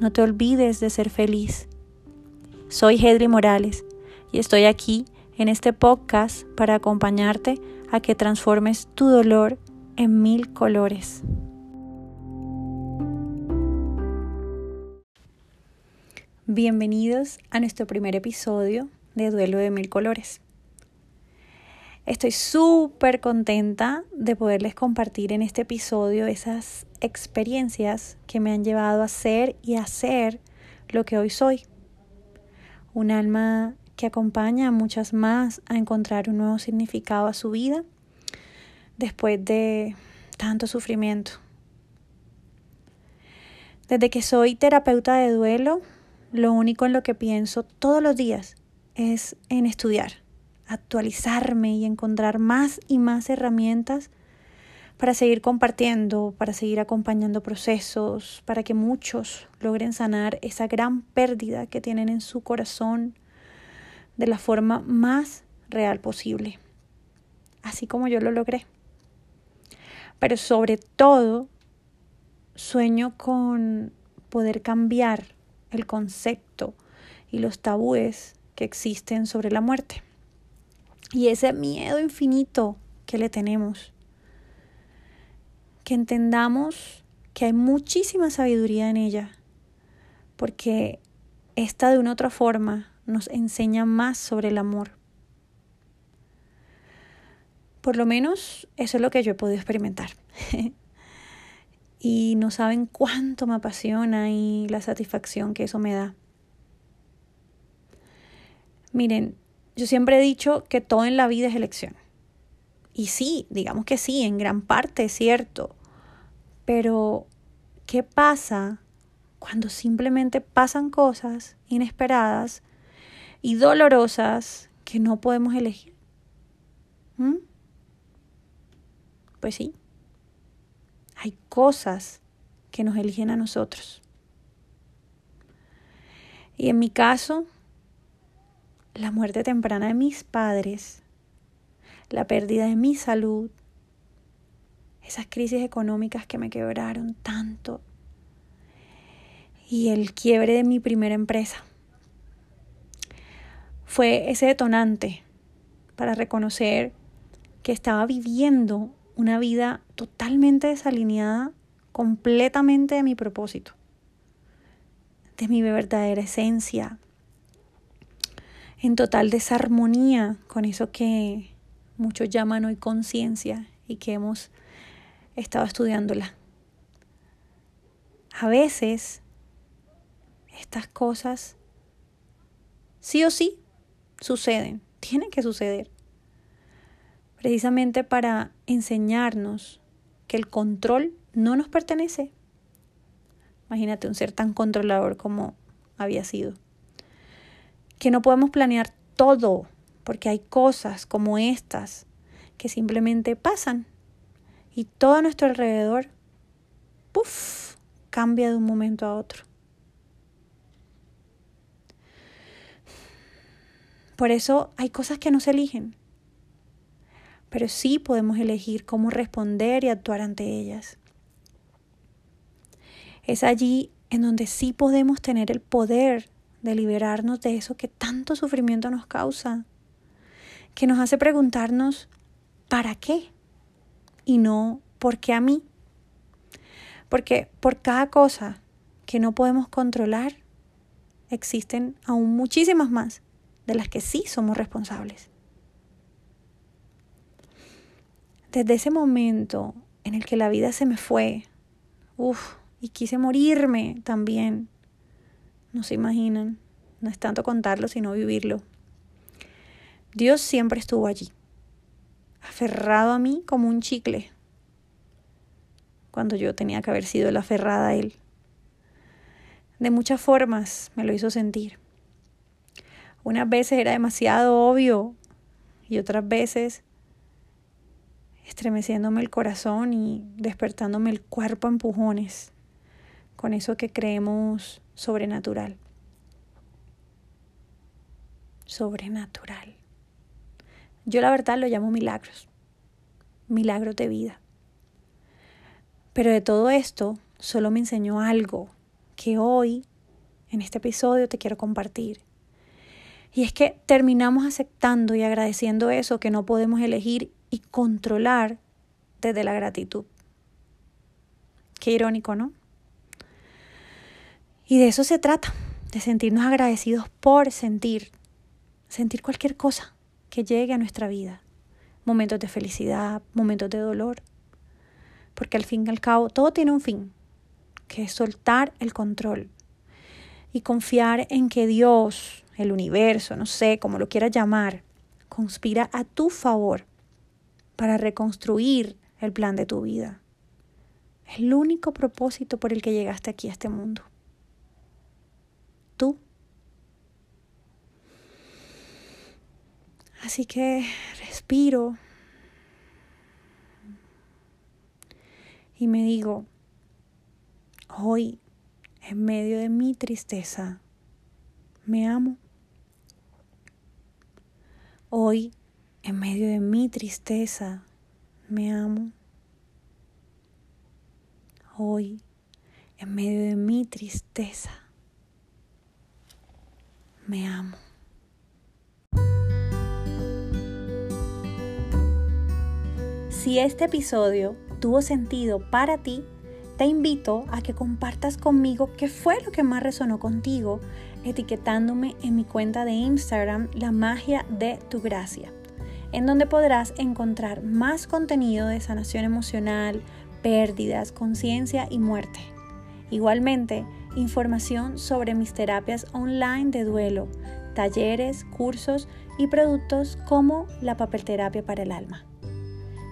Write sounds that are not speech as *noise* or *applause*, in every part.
no te olvides de ser feliz. Soy Hedri Morales y estoy aquí en este podcast para acompañarte a que transformes tu dolor en mil colores. Bienvenidos a nuestro primer episodio de Duelo de Mil Colores. Estoy súper contenta de poderles compartir en este episodio esas experiencias que me han llevado a ser y a ser lo que hoy soy. Un alma que acompaña a muchas más a encontrar un nuevo significado a su vida después de tanto sufrimiento. Desde que soy terapeuta de duelo, lo único en lo que pienso todos los días es en estudiar actualizarme y encontrar más y más herramientas para seguir compartiendo, para seguir acompañando procesos, para que muchos logren sanar esa gran pérdida que tienen en su corazón de la forma más real posible, así como yo lo logré. Pero sobre todo, sueño con poder cambiar el concepto y los tabúes que existen sobre la muerte y ese miedo infinito que le tenemos. Que entendamos que hay muchísima sabiduría en ella, porque esta de una otra forma nos enseña más sobre el amor. Por lo menos eso es lo que yo he podido experimentar. *laughs* y no saben cuánto me apasiona y la satisfacción que eso me da. Miren, yo siempre he dicho que todo en la vida es elección. Y sí, digamos que sí, en gran parte es cierto. Pero, ¿qué pasa cuando simplemente pasan cosas inesperadas y dolorosas que no podemos elegir? ¿Mm? Pues sí, hay cosas que nos eligen a nosotros. Y en mi caso, la muerte temprana de mis padres, la pérdida de mi salud, esas crisis económicas que me quebraron tanto y el quiebre de mi primera empresa. Fue ese detonante para reconocer que estaba viviendo una vida totalmente desalineada, completamente de mi propósito, de mi verdadera esencia, en total desarmonía con eso que muchos llaman hoy conciencia y que hemos estado estudiándola. A veces estas cosas sí o sí suceden, tienen que suceder, precisamente para enseñarnos que el control no nos pertenece. Imagínate un ser tan controlador como había sido que no podemos planear todo, porque hay cosas como estas que simplemente pasan y todo a nuestro alrededor, puff, cambia de un momento a otro. Por eso hay cosas que no se eligen, pero sí podemos elegir cómo responder y actuar ante ellas. Es allí en donde sí podemos tener el poder de liberarnos de eso que tanto sufrimiento nos causa, que nos hace preguntarnos, ¿para qué? Y no, ¿por qué a mí? Porque por cada cosa que no podemos controlar, existen aún muchísimas más de las que sí somos responsables. Desde ese momento en el que la vida se me fue, uff, y quise morirme también, no se imaginan, no es tanto contarlo, sino vivirlo. Dios siempre estuvo allí, aferrado a mí como un chicle, cuando yo tenía que haber sido la aferrada a Él. De muchas formas me lo hizo sentir. Unas veces era demasiado obvio y otras veces estremeciéndome el corazón y despertándome el cuerpo a empujones con eso que creemos sobrenatural. Sobrenatural. Yo la verdad lo llamo milagros, milagros de vida. Pero de todo esto solo me enseñó algo que hoy, en este episodio, te quiero compartir. Y es que terminamos aceptando y agradeciendo eso que no podemos elegir y controlar desde la gratitud. Qué irónico, ¿no? Y de eso se trata, de sentirnos agradecidos por sentir, sentir cualquier cosa que llegue a nuestra vida. Momentos de felicidad, momentos de dolor. Porque al fin y al cabo todo tiene un fin, que es soltar el control y confiar en que Dios, el universo, no sé, como lo quieras llamar, conspira a tu favor para reconstruir el plan de tu vida. Es el único propósito por el que llegaste aquí a este mundo. Tú. Así que respiro y me digo, hoy, en medio de mi tristeza, me amo. Hoy en medio de mi tristeza, me amo. Hoy, en medio de mi tristeza, me amo. Si este episodio tuvo sentido para ti, te invito a que compartas conmigo qué fue lo que más resonó contigo, etiquetándome en mi cuenta de Instagram La magia de tu gracia en donde podrás encontrar más contenido de sanación emocional, pérdidas, conciencia y muerte. Igualmente, información sobre mis terapias online de duelo, talleres, cursos y productos como la papelterapia para el alma.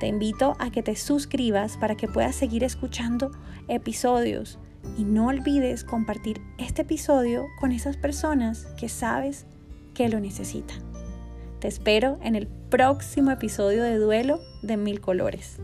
Te invito a que te suscribas para que puedas seguir escuchando episodios y no olvides compartir este episodio con esas personas que sabes que lo necesitan. Te espero en el próximo episodio de Duelo de Mil Colores.